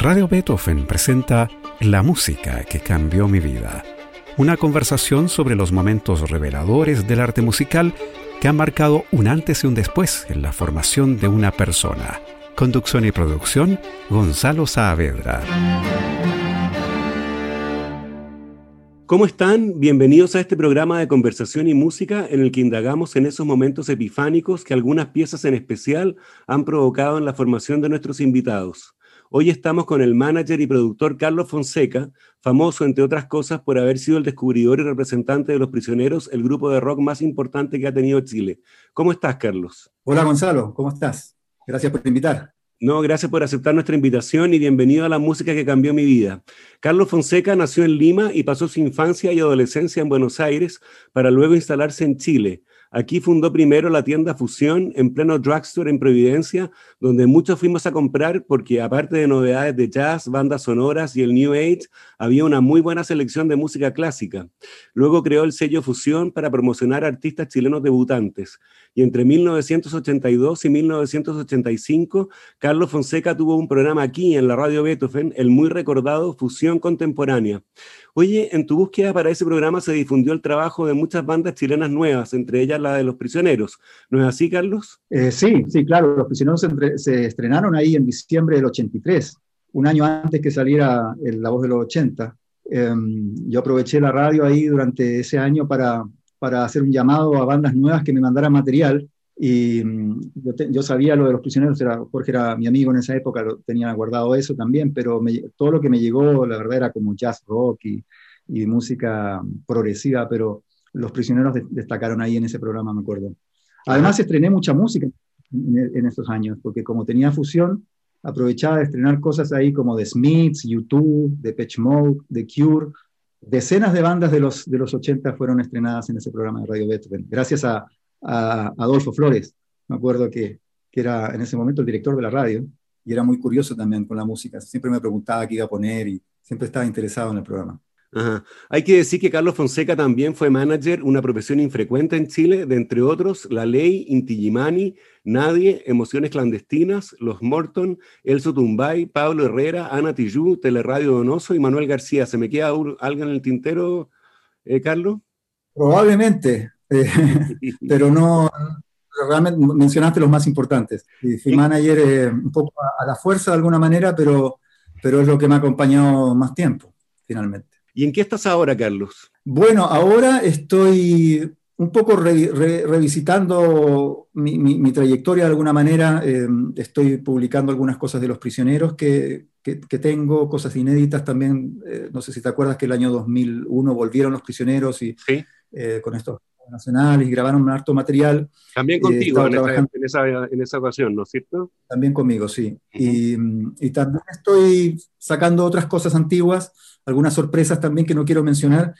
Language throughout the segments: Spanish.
Radio Beethoven presenta La música que cambió mi vida. Una conversación sobre los momentos reveladores del arte musical que han marcado un antes y un después en la formación de una persona. Conducción y producción, Gonzalo Saavedra. ¿Cómo están? Bienvenidos a este programa de conversación y música en el que indagamos en esos momentos epifánicos que algunas piezas en especial han provocado en la formación de nuestros invitados. Hoy estamos con el manager y productor Carlos Fonseca, famoso entre otras cosas por haber sido el descubridor y representante de Los Prisioneros, el grupo de rock más importante que ha tenido Chile. ¿Cómo estás, Carlos? Hola, Gonzalo, ¿cómo estás? Gracias por invitar. No, gracias por aceptar nuestra invitación y bienvenido a la música que cambió mi vida. Carlos Fonseca nació en Lima y pasó su infancia y adolescencia en Buenos Aires para luego instalarse en Chile. Aquí fundó primero la tienda Fusión en pleno drugstore en Providencia, donde muchos fuimos a comprar porque aparte de novedades de jazz, bandas sonoras y el New Age, había una muy buena selección de música clásica. Luego creó el sello Fusión para promocionar artistas chilenos debutantes. Y entre 1982 y 1985, Carlos Fonseca tuvo un programa aquí en la radio Beethoven, el muy recordado Fusión Contemporánea. Oye, en tu búsqueda para ese programa se difundió el trabajo de muchas bandas chilenas nuevas, entre ellas la de Los Prisioneros. ¿No es así, Carlos? Eh, sí, sí, claro. Los Prisioneros se, estrenaron ahí en diciembre del 83, un año antes que saliera La Voz de los 80. Em, yo aproveché la radio ahí durante ese año para, para hacer un llamado a bandas nuevas que me mandaran material y mm, yo, sabía lo de los prisioneros, era, Jorge era mi amigo en esa época, lo tenía guardado eso también, pero todo lo que me llegó, la verdad, era como jazz rock y, y música progresiva, pero los prisioneros destacaron ahí en ese programa, me acuerdo. Además, estrené mucha música en, en, esos años, porque como tenía fusión, aprovechaba de estrenar cosas ahí como The Smiths, YouTube, The Pitch Mode, The Cure. Decenas de bandas de los, de los 80 fueron estrenadas en ese programa de Radio Beethoven, gracias a, a Adolfo Flores, me acuerdo que, que era en ese momento el director de la radio, y era muy curioso también con la música. Siempre me preguntaba qué iba a poner y siempre estaba interesado en el programa. Hay que decir que Carlos Fonseca también fue manager, una profesión infrecuente en Chile, de entre otros La Ley, Inti Nadie, Emociones Clandestinas, Los Morton, Elso Tumbay, Pablo Herrera, Ana Tijoux, Teleradio Donoso y Manuel García. ¿Se me queda algo en el tintero, eh, Carlos? Probablemente. Eh, pero no, realmente mencionaste los más importantes. Y fui manager eh, un poco a, la fuerza de alguna manera, pero, pero es lo que me ha acompañado más tiempo, finalmente. ¿Y en qué estás ahora, Carlos? Bueno, ahora estoy un poco revisitando mi, trayectoria de alguna manera. Eh, estoy publicando algunas cosas de los prisioneros que, que, tengo, cosas inéditas también. no sé si te acuerdas que el año 2001 volvieron los prisioneros y con estos nacional y grabaron un harto material. También eh, contigo en, esa, en, esa, ocasión, ¿no es cierto? También conmigo, sí. y, y, también estoy sacando otras cosas antiguas, algunas sorpresas también que no quiero mencionar,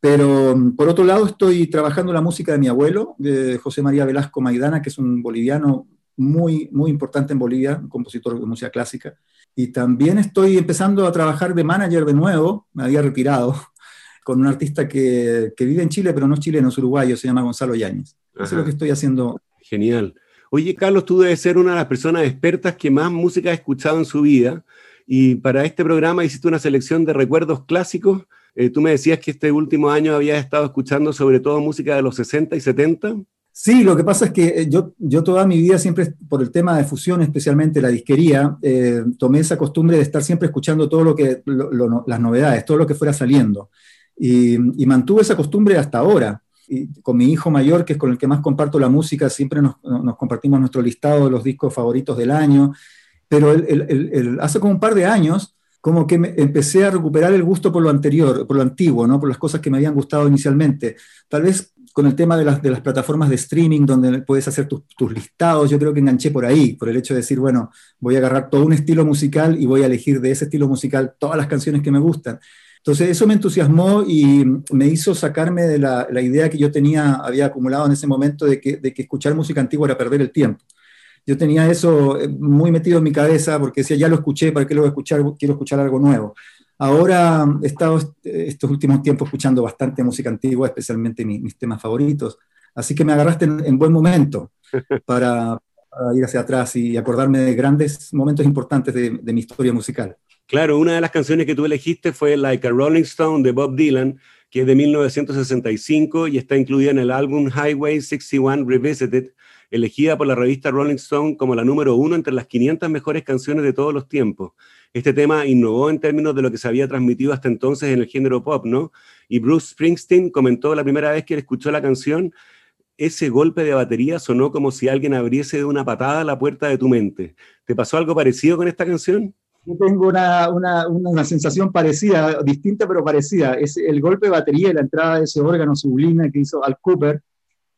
pero mm, por otro lado estoy trabajando la música de mi abuelo, de José María Velasco Maidana, que es un boliviano muy, muy importante en Bolivia, un compositor de música clásica. Y también estoy empezando a trabajar de manager de nuevo, me había retirado, con un artista que, que, vive en Chile, pero no es chileno, es uruguayo, se llama Gonzalo Yáñez. Eso es lo que estoy haciendo. Genial. Oye, Carlos, tú debes ser una de las personas expertas que más música ha escuchado en su vida. Y para este programa hiciste una selección de recuerdos clásicos. Eh, tú me decías que este último año habías estado escuchando sobre todo música de los 60 y 70. Sí, lo que pasa es que eh, yo, yo toda mi vida, siempre por el tema de fusión, especialmente la disquería, eh, tomé esa costumbre de estar siempre escuchando todo lo que, las novedades, todo lo que fuera saliendo. Y, mantuve esa costumbre hasta ahora. Y con mi hijo mayor, que es con el que más comparto la música, siempre nos, compartimos nuestro listado de los discos favoritos del año. Pero hace como un par de años, como que empecé a recuperar el gusto por lo anterior, por lo antiguo, ¿no? por las cosas que me habían gustado inicialmente. Tal vez con el tema de las, plataformas de streaming, donde puedes hacer tus, tus, listados, yo creo que enganché por ahí, por el hecho de decir, bueno, voy a agarrar todo un estilo musical y voy a elegir de ese estilo musical todas las canciones que me gustan. Entonces eso me entusiasmó y me hizo sacarme de la, idea que yo tenía, había acumulado en ese momento de que, escuchar música antigua era perder el tiempo. Yo tenía eso eh, muy metido en mi cabeza porque decía, ya lo escuché, ¿para qué lo voy a escuchar? Quiero escuchar algo nuevo. Ahora he estado estos últimos tiempos escuchando bastante música antigua, especialmente mis, temas favoritos. Así que me agarraste en, buen momento para, ir hacia atrás y acordarme de grandes momentos importantes de, de mi historia musical. Claro, una de las canciones que tú elegiste fue Like a Rolling Stone de Bob Dylan, que es de 1965 y está incluida en el álbum Highway 61 Revisited, elegida por la revista Rolling Stone como la número uno entre las 500 mejores canciones de todos los tiempos. Este tema innovó en términos de lo que se había transmitido hasta entonces en el género pop, ¿no? Y Bruce Springsteen comentó la primera vez que él escuchó la canción, ese golpe de batería sonó como si alguien abriese de una patada la puerta de tu mente. ¿Te pasó algo parecido con esta canción? Yo tengo una, una, una, sensación parecida, distinta pero parecida. Es el golpe de batería y la entrada de ese órgano sublime que hizo Al Cooper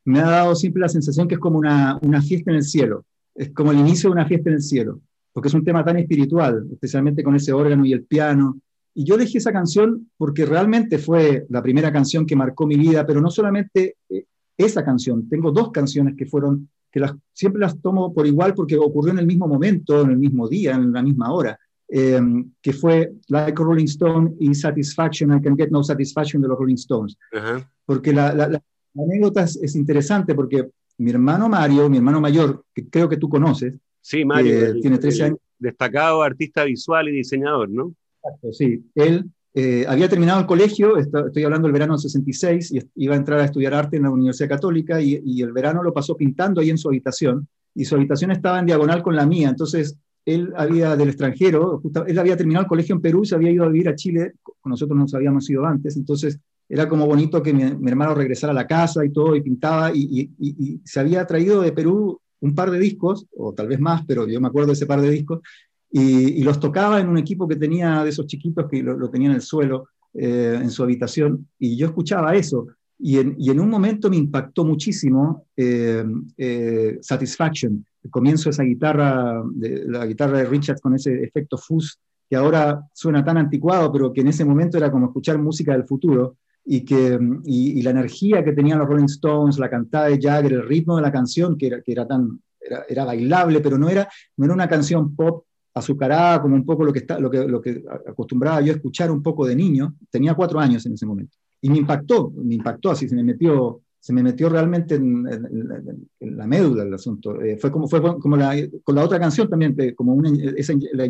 me ha dado siempre la sensación que es como una, una fiesta en el cielo. Es como el inicio de una fiesta en el cielo, porque es un tema tan espiritual, especialmente con ese órgano y el piano. Y yo elegí esa canción porque realmente fue la primera canción que marcó mi vida, pero no solamente eh, esa canción. Tengo dos canciones que fueron, que las, siempre las tomo por igual porque ocurrió en el mismo momento, en el mismo día, en la misma hora. Eh, que fue Like a Rolling Stone y Satisfaction, I Can Get No Satisfaction de los Rolling Stones. Porque la, la, anécdota es, interesante porque mi hermano Mario, mi hermano mayor, que creo que tú conoces, sí, Mario, tiene 13 años. Destacado artista visual y diseñador, ¿no? Exacto, sí. Él eh, había terminado el colegio, estoy hablando del verano del 66, y iba a entrar a estudiar arte en la Universidad Católica, y, y el verano lo pasó pintando ahí en su habitación, y su habitación estaba en diagonal con la mía, entonces él había del extranjero, él había terminado el colegio en Perú, se había ido a vivir a Chile, nosotros nos habíamos ido antes, entonces era como bonito que mi, hermano regresara a la casa y todo, y pintaba, y, se había traído de Perú un par de discos, o tal vez más, pero yo me acuerdo de ese par de discos, y, los tocaba en un equipo que tenía de esos chiquitos que lo, tenía en el suelo, eh, en su habitación, y yo escuchaba eso, y en, un momento me impactó muchísimo eh, eh, Satisfaction, el comienzo de esa guitarra, de, la guitarra de Richard con ese efecto fuzz que ahora suena tan anticuado, pero que en ese momento era como escuchar música del futuro, y, que, y, la energía que tenían los Rolling Stones, la cantada de Jagger, el ritmo de la canción, que era, que era tan, era, bailable, pero no era, no era una canción pop azucarada como un poco lo que, está, lo, que, lo que acostumbraba yo a escuchar un poco de niño. Tenía cuatro años en ese momento. Y me impactó, me impactó así, se me metió, se me metió realmente en, la médula el asunto. Eh, fue como, fue como la, con la otra canción también, como una, esa, la,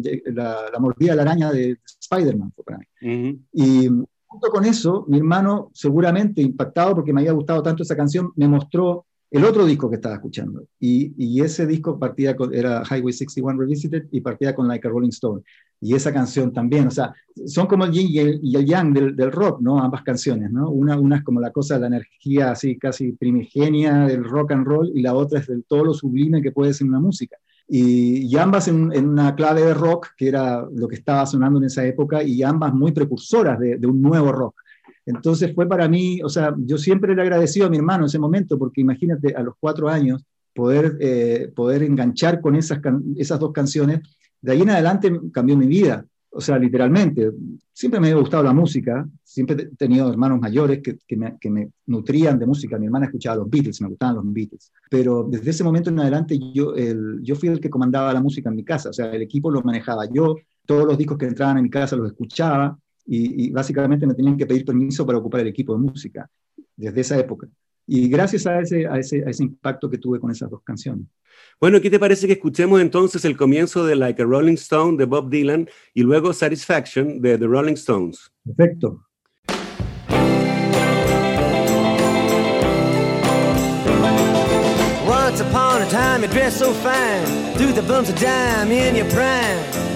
la, mordida de la araña de Spider-Man fue para mí. Y junto con eso, mi hermano, seguramente impactado porque me había gustado tanto esa canción, me mostró el otro disco que estaba escuchando. Y, y ese disco partía con, era Highway 61 Revisited y partía con Like a Rolling Stone. Y esa canción también, o sea, son como el yin y el, y el yang del, del, rock, ¿no? Ambas canciones, ¿no? Una, una es como la cosa de la energía así casi primigenia del rock and roll y la otra es del todo lo sublime que puede ser una música. Y, ambas en, en, una clave de rock, que era lo que estaba sonando en esa época, y ambas muy precursoras de, de un nuevo rock. Entonces fue para mí, o sea, yo siempre le agradecido a mi hermano en ese momento, porque imagínate a los cuatro años poder, eh, poder enganchar con esas, esas dos canciones, de ahí en adelante cambió mi vida, o sea, literalmente. Siempre me ha gustado la música, siempre he tenido hermanos mayores que, me, que, nutrían de música. Mi hermana escuchaba los Beatles, me gustaban los Beatles. Pero desde ese momento en adelante yo, el, yo fui el que comandaba la música en mi casa, o sea, el equipo lo manejaba yo, todos los discos que entraban en mi casa los escuchaba, y, básicamente me tenían que pedir permiso para ocupar el equipo de música desde esa época. Y gracias a ese, a ese, a ese impacto que tuve con esas dos canciones. Bueno, ¿qué te parece que escuchemos entonces el comienzo de Like a Rolling Stone de Bob Dylan y luego Satisfaction de The Rolling Stones? Perfecto. Once upon a time you dressed so fine, the bumps of dime in your prime.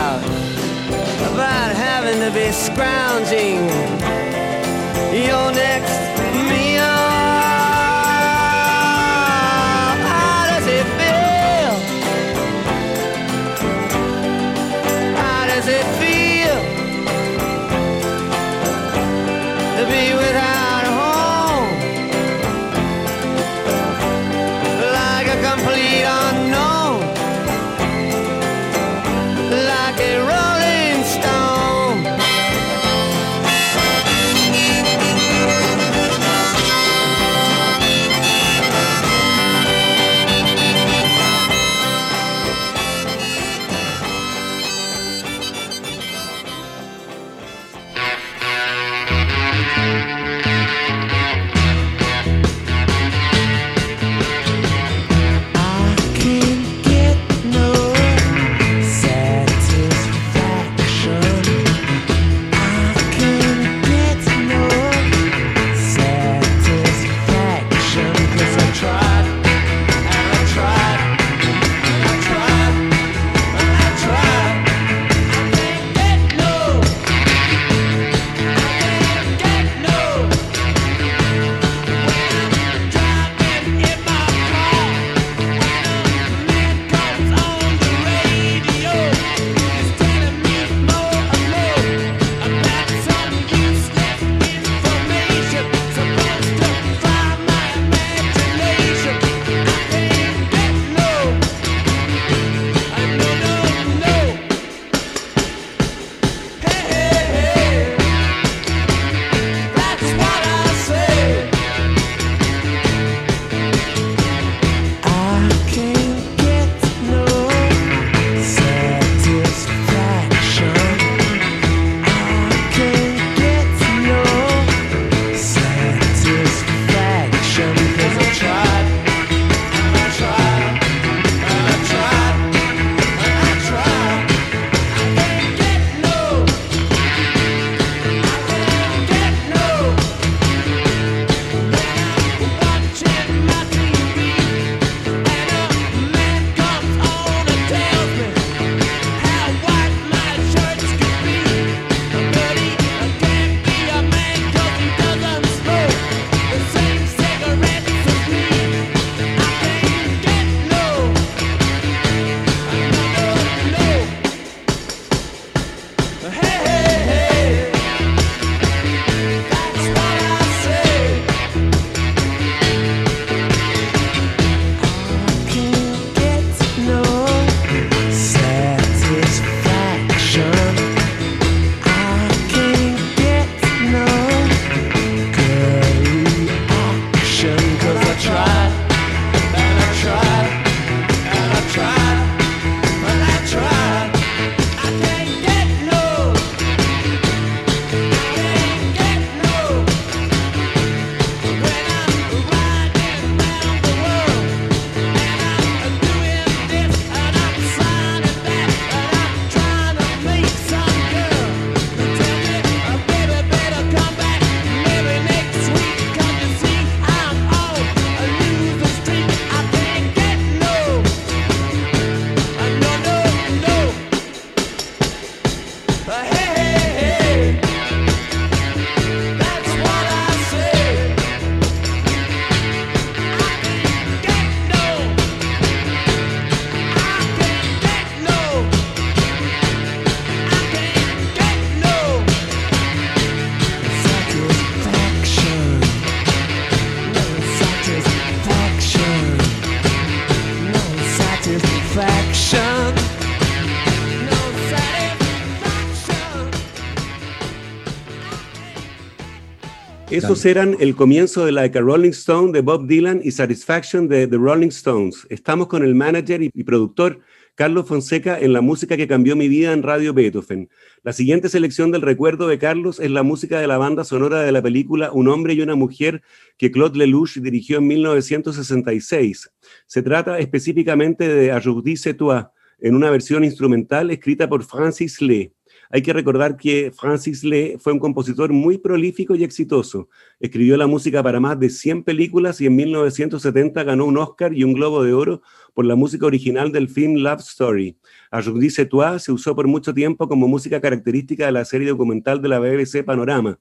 be scrounging your next Hey! Esos eran el comienzo de Like a Rolling Stone de Bob Dylan y Satisfaction de The Rolling Stones. Estamos con el manager y, productor Carlos Fonseca en la música que cambió mi vida en Radio Beethoven. La siguiente selección del recuerdo de Carlos es la música de la banda sonora de la película Un hombre y una mujer que Claude Lelouch dirigió en 1966. Se trata específicamente de C'est toi, en una versión instrumental escrita por Francis Lee. Hay que recordar que Francis Lee fue un compositor muy prolífico y exitoso. Escribió la música para más de 100 películas y en 1970 ganó un Oscar y un Globo de Oro por la música original del film Love Story. C'est toi se usó por mucho tiempo como música característica de la serie documental de la BBC Panorama.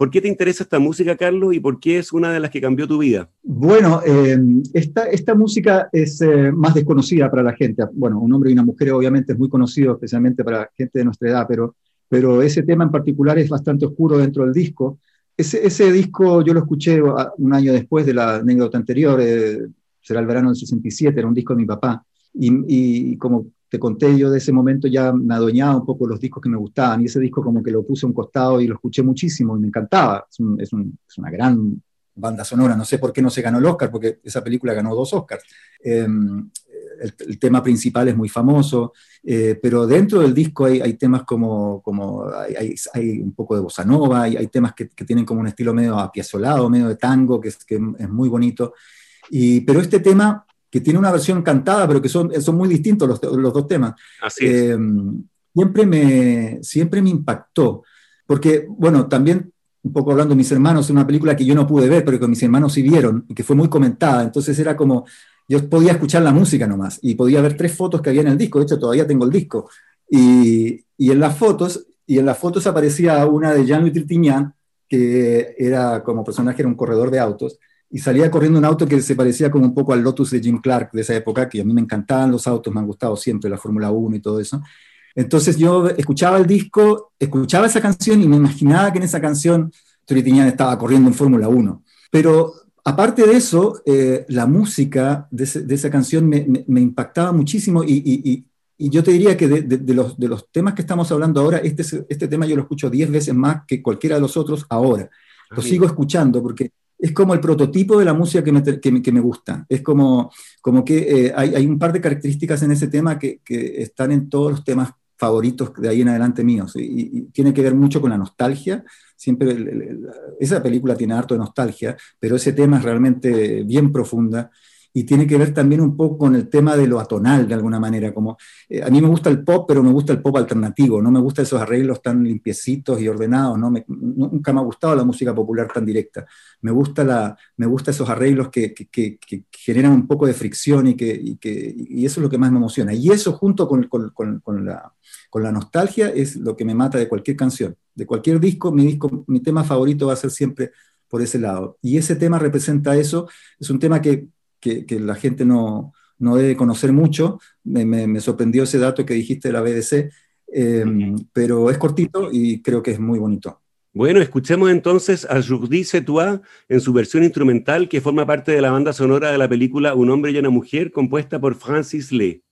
¿Por qué te interesa esta música, Carlos, y por qué es una de las que cambió tu vida? Bueno, eh, esta, esta, música es eh, más desconocida para la gente. Bueno, un hombre y una mujer obviamente es muy conocido, especialmente para gente de nuestra edad, pero, pero ese tema en particular es bastante oscuro dentro del disco. Ese, ese disco yo lo escuché un año después de la anécdota anterior, eh, será el verano del 67, era un disco de mi papá. Y, y, como te conté, yo de ese momento ya me adueñaba un poco los discos que me gustaban y ese disco como que lo puse a un costado y lo escuché muchísimo y me encantaba. Es, una gran banda sonora, no sé por qué no se ganó el Oscar, porque esa película ganó dos Oscars. Em, el, tema principal es muy famoso, eh, pero dentro del disco hay, temas como, como hay, un poco de bossa nova, hay, temas que, tienen como un estilo medio apiazolado, medio de tango, que es, que es muy bonito. Y, pero este tema que tiene una versión cantada, pero que son, son muy distintos los, los dos temas. Así es. Eh, siempre, me, siempre me impactó, porque, bueno, también, un poco hablando de mis hermanos, es una película que yo no pude ver, pero que mis hermanos sí vieron, y que fue muy comentada, entonces era como, yo podía escuchar la música nomás, y podía ver tres fotos que había en el disco, de hecho todavía tengo el disco, y, y en las fotos, y en las fotos aparecía una de Jean-Louis Trintignant, que era como personaje, era un corredor de autos, y salía corriendo un auto que se parecía como un poco al Lotus de Jim Clark de esa época, que a mí me encantaban los autos, me han gustado siempre la Fórmula 1 y todo eso. Entonces yo escuchaba el disco, escuchaba esa canción y me imaginaba que en esa canción Toritiñán estaba corriendo en Fórmula 1. Pero aparte de eso, eh, la música de, esa canción me, me, impactaba muchísimo y, y, y, yo te diría que de, de, los, de los temas que estamos hablando ahora, este, este tema yo lo escucho 10 veces más que cualquiera de los otros ahora. Lo sigo escuchando porque es como el prototipo de la música que me, gusta. Es como, como que eh, hay, hay, un par de características en ese tema que, que, están en todos los temas favoritos de ahí en adelante míos. Y, tiene que ver mucho con la nostalgia. Siempre esa película tiene harto de nostalgia, pero ese tema es realmente bien profunda y tiene que ver también un poco con el tema de lo atonal, de alguna manera, como eh, a mí me gusta el pop, pero me gusta el pop alternativo, no me gustan esos arreglos tan limpiecitos y ordenados, ¿no? nunca me ha gustado la música popular tan directa, me gusta, la, me gusta esos arreglos que, que, generan un poco de fricción y, que, y, y, eso es lo que más me emociona, y eso junto con, con, con, la, con la nostalgia es lo que me mata de cualquier canción, de cualquier disco, mi, disco, mi tema favorito va a ser siempre por ese lado. Y ese tema representa eso, es un tema que que, la gente no, no, debe conocer mucho. Me, sorprendió ese dato que dijiste de la BDC, em, pero es cortito y creo que es muy bonito. Bueno, escuchemos entonces a Jourdi Setois en su versión instrumental que forma parte de la banda sonora de la película Un hombre y una mujer compuesta por Francis Lee.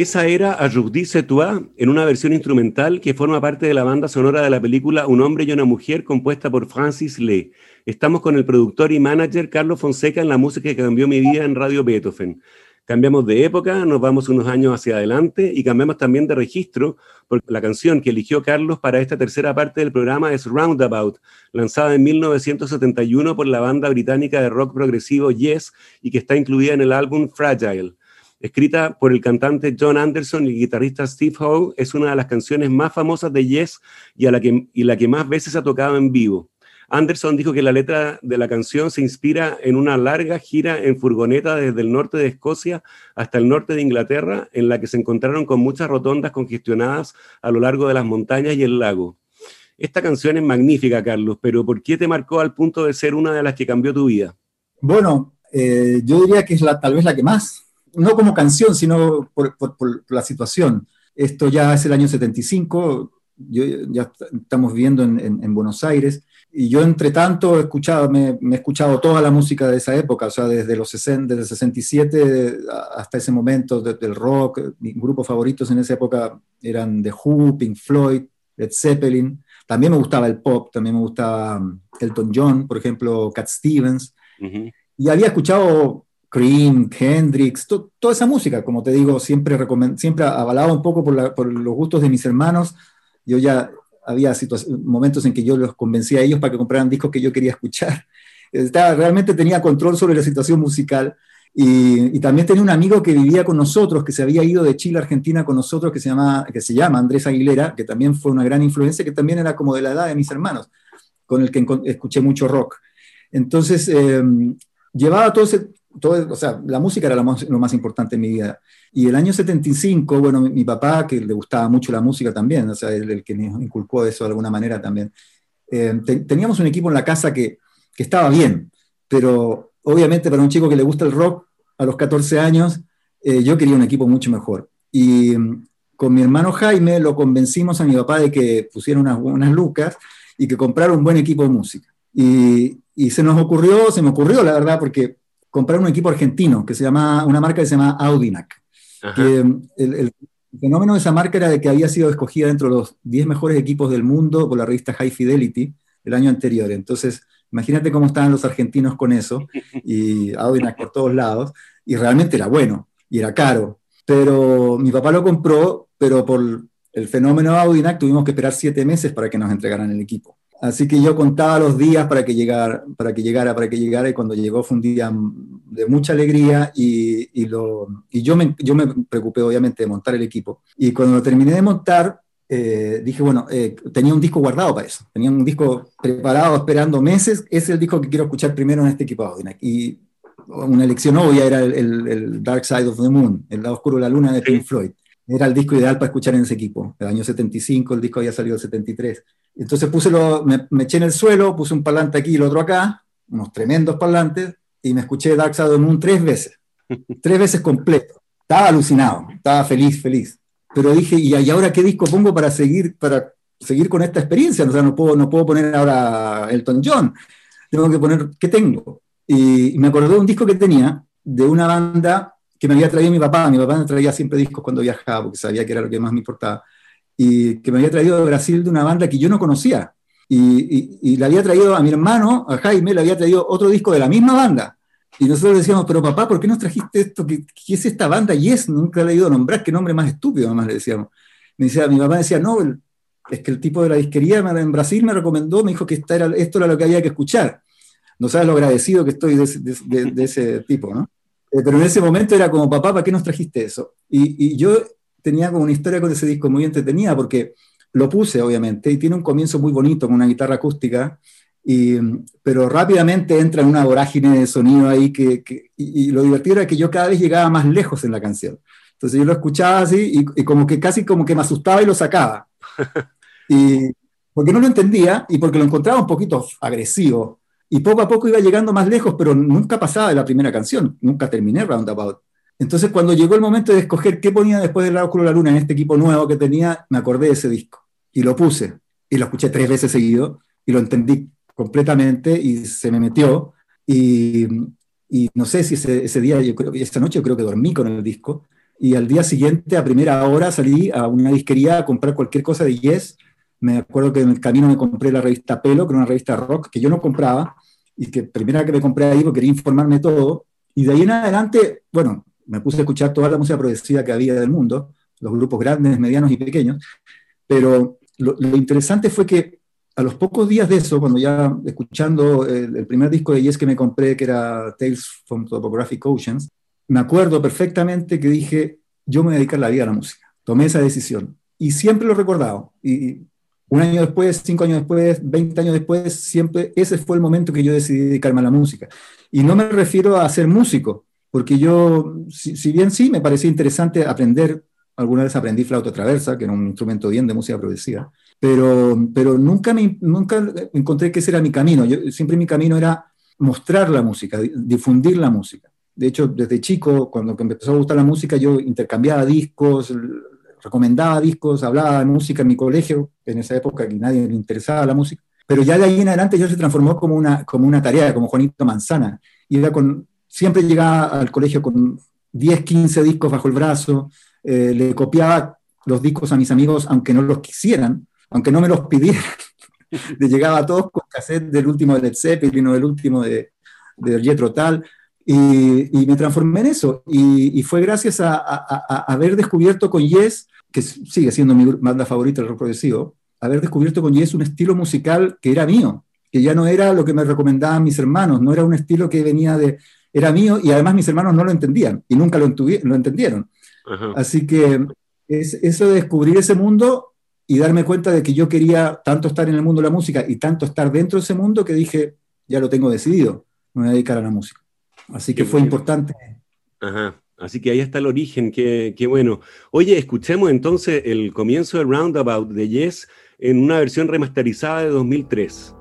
Esa era Ajouti C'est Toi en una versión instrumental que forma parte de la banda sonora de la película Un hombre y una mujer compuesta por Francis Lee. Estamos con el productor y manager Carlos Fonseca en la música que cambió mi vida en Radio Beethoven. Cambiamos de época, nos vamos unos años hacia adelante y cambiamos también de registro, porque la canción que eligió Carlos para esta tercera parte del programa es Roundabout, lanzada en 1971 por la banda británica de rock progresivo Yes y que está incluida en el álbum Fragile. Escrita por el cantante John Anderson y el guitarrista Steve Howe, es una de las canciones más famosas de Yes y, a la que, más veces ha tocado en vivo. Anderson dijo que la letra de la canción se inspira en una larga gira en furgoneta desde el norte de Escocia hasta el norte de Inglaterra, en la que se encontraron con muchas rotondas congestionadas a lo largo de las montañas y el lago. Esta canción es magnífica, Carlos, pero ¿por qué te marcó al punto de ser una de las que cambió tu vida? Bueno, eh, yo diría que es la, tal vez la que más, no como canción, sino por, la situación. Esto ya es el año 75, yo, ya estamos viviendo en Buenos Aires y yo, entre tanto, he escuchado, me, he escuchado toda la música de esa época, o sea, desde los 60, desde el 67 hasta ese momento del rock. Mis grupos favoritos en esa época eran The Who, Pink Floyd, Led Zeppelin. También me gustaba el pop, también me gustaba um, Elton John, por ejemplo, Cat Stevens. Y había escuchado Cream, Hendrix, toda esa música, como te digo, siempre, siempre avalado un poco por, por los gustos de mis hermanos. Yo ya había momentos en que yo los convencía a ellos para que compraran discos que yo quería escuchar. Estaba, realmente tenía control sobre la situación musical. Y, también tenía un amigo que vivía con nosotros, que se había ido de Chile a Argentina con nosotros, que se, llama, que se llama Andrés Aguilera, que también fue una gran influencia, que también era como de la edad de mis hermanos, con el que escuché mucho rock. Entonces, eh, llevaba todo ese, todo, o sea, la música era lo más, importante en mi vida. Y el año 75, bueno, mi, papá, que le gustaba mucho la música también, o sea, el, que me inculcó eso de alguna manera también, eh, teníamos un equipo en la casa que, que, estaba bien, pero obviamente para un chico que le gusta el rock a los 14 años, eh, yo quería un equipo mucho mejor. Y mm, con mi hermano Jaime lo convencimos a mi papá de que pusiera unas, unas lucas y que comprara un buen equipo de música. Y, y se nos ocurrió, se me ocurrió la verdad, porque comprar un equipo argentino que se llama, una marca que se llama Audinac. Que el, fenómeno de esa marca era de que había sido escogida dentro de los 10 mejores equipos del mundo por la revista High Fidelity el año anterior. Entonces, imagínate cómo estaban los argentinos con eso, y Audinac por todos lados, y realmente era bueno, y era caro. Pero mi papá lo compró, pero por el fenómeno Audinac tuvimos que esperar siete meses para que nos entregaran el equipo. Así que yo contaba los días para que llegara, para que llegara, para que llegara, y cuando llegó fue un día de mucha alegría y, lo, y yo, me, yo me preocupé obviamente de montar el equipo. Y cuando lo terminé de montar, eh, dije, bueno, eh, tenía un disco guardado para eso, tenía un disco preparado esperando meses, ese es el disco que quiero escuchar primero en este equipo Y una elección obvia era el, el, Dark Side of the Moon, el lado oscuro de la luna de Pink Floyd. Era el disco ideal para escuchar en ese equipo. El año 75, el disco había salido el 73. Entonces puse lo, me, eché en el suelo, puse un parlante aquí y el otro acá, unos tremendos parlantes, y me escuché Dark Side of the Moon tres veces. tres veces completo. Estaba alucinado, estaba feliz, feliz. Pero dije, ¿y, ahora qué disco pongo para seguir, para seguir con esta experiencia? O sea, no puedo, no puedo poner ahora Elton John. Tengo que poner, ¿qué tengo? Y, y me acordé de un disco que tenía de una banda que me había traído mi papá. Mi papá me traía siempre discos cuando viajaba, porque sabía que era lo que más me importaba. Y que me había traído de Brasil de una banda que yo no conocía. Y, y, le había traído a mi hermano, a Jaime, le había traído otro disco de la misma banda. Y nosotros decíamos, pero papá, ¿por qué nos trajiste esto? ¿Qué, es esta banda? Y es, nunca le he ido a nombrar, qué nombre más estúpido, además le decíamos. Me decía, mi papá decía, no, es que el tipo de la disquería en Brasil me recomendó, me dijo que esta era, esto era lo que había que escuchar. No sabes lo agradecido que estoy de, de ese tipo, ¿no? Eh, pero en ese momento era como, papá, ¿para qué nos trajiste eso? Y, yo tenía como una historia con ese disco muy entretenida porque lo puse, obviamente, y tiene un comienzo muy bonito con una guitarra acústica, y, pero rápidamente entra en una vorágine de sonido ahí que, y, lo divertido era que yo cada vez llegaba más lejos en la canción. Entonces yo lo escuchaba así y, como que casi como que me asustaba y lo sacaba. Y porque no lo entendía y porque lo encontraba un poquito agresivo y poco a poco iba llegando más lejos, pero nunca pasaba de la primera canción, nunca terminé Roundabout. Entonces, cuando llegó el momento de escoger qué ponía después del oscuro de la luna en este equipo nuevo que tenía, me acordé de ese disco y lo puse y lo escuché tres veces seguido y lo entendí completamente y se me metió. Y, y no sé si ese, ese, día, yo creo esta noche yo creo que dormí con el disco y al día siguiente, a primera hora, salí a una disquería a comprar cualquier cosa de Yes. Me acuerdo que en el camino me compré la revista Pelo, que era una revista rock que yo no compraba, y que primera que me compré ahí porque quería informarme todo. Y de ahí en adelante, bueno, me puse a escuchar toda la música progresiva que había del mundo, los grupos grandes, medianos y pequeños, pero lo, interesante fue que a los pocos días de eso, cuando ya escuchando el, primer disco de Yes que me compré, que era Tales from Topographic Oceans, me acuerdo perfectamente que dije, yo me voy a dedicar la vida a la música. Tomé esa decisión. Y siempre lo he recordado. Y un año después, cinco años después, veinte años después, siempre ese fue el momento que yo decidí dedicarme a la música. Y no me refiero a ser músico, porque yo, si, bien sí, me parecía interesante aprender, alguna vez aprendí flauta traversa, que era un instrumento bien de música progresiva, pero, pero nunca, me, nunca encontré que ese era mi camino. Yo, siempre mi camino era mostrar la música, difundir la música. De hecho, desde chico, cuando me empezó a gustar la música, yo intercambiaba discos, recomendaba discos, hablaba de música en mi colegio, en esa época que nadie le interesaba la música, pero ya de ahí en adelante yo se transformó como una, como una tarea, como Juanito Manzana. Iba con, siempre llegaba al colegio con 10, 15 discos bajo el brazo, eh, le copiaba los discos a mis amigos aunque no los quisieran, aunque no me los pidieran. le llegaba a todos con cassette del último de Led Zeppelin o del último de, de Tal. Y, me transformé en eso. Y, fue gracias a, haber descubierto con Yes, que sigue siendo mi banda favorita del rock haber descubierto con Yes un estilo musical que era mío, que ya no era lo que me recomendaban mis hermanos, no era un estilo que venía de... Era mío y además mis hermanos no lo entendían y nunca lo, lo entendieron. Así que es, eso de descubrir ese mundo y darme cuenta de que yo quería tanto estar en el mundo de la música y tanto estar dentro de ese mundo que dije, ya lo tengo decidido, me voy a dedicar a la música. Así que fue importante. Ajá. Así que ahí está el origen, qué, qué, bueno. Oye, escuchemos entonces el comienzo del Roundabout de Yes en una versión remasterizada de 2003.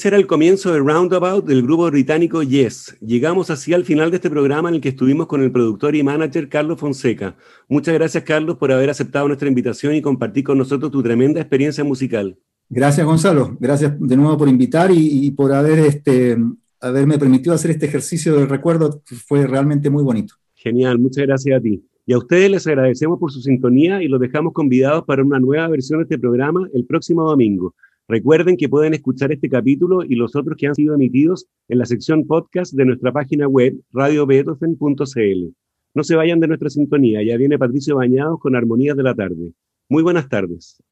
Ese era el comienzo de Roundabout del grupo británico Yes. Llegamos así al final de este programa en el que estuvimos con el productor y manager Carlos Fonseca. Muchas gracias, Carlos, por haber aceptado nuestra invitación y compartir con nosotros tu tremenda experiencia musical. Gracias, Gonzalo. Gracias de nuevo por invitar y, por haber, este, haberme permitido hacer este ejercicio de recuerdo. Fue realmente muy bonito. Genial, muchas gracias a ti. Y a ustedes les agradecemos por su sintonía y los dejamos convidados para una nueva versión de este programa el próximo domingo. Recuerden que pueden escuchar este capítulo y los otros que han sido emitidos en la sección podcast de nuestra página web radiobeethoven.cl. No se vayan de nuestra sintonía, ya viene Patricio Bañados con Armonías de la Tarde. Muy buenas tardes.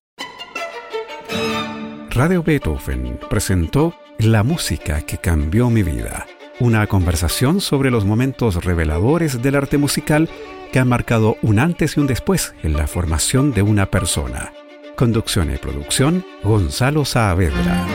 Radio Beethoven presentó La música que cambió mi vida, una conversación sobre los momentos reveladores del arte musical que han marcado un antes y un después en la formación de una persona. Conducción y producción, Gonzalo Saavedra.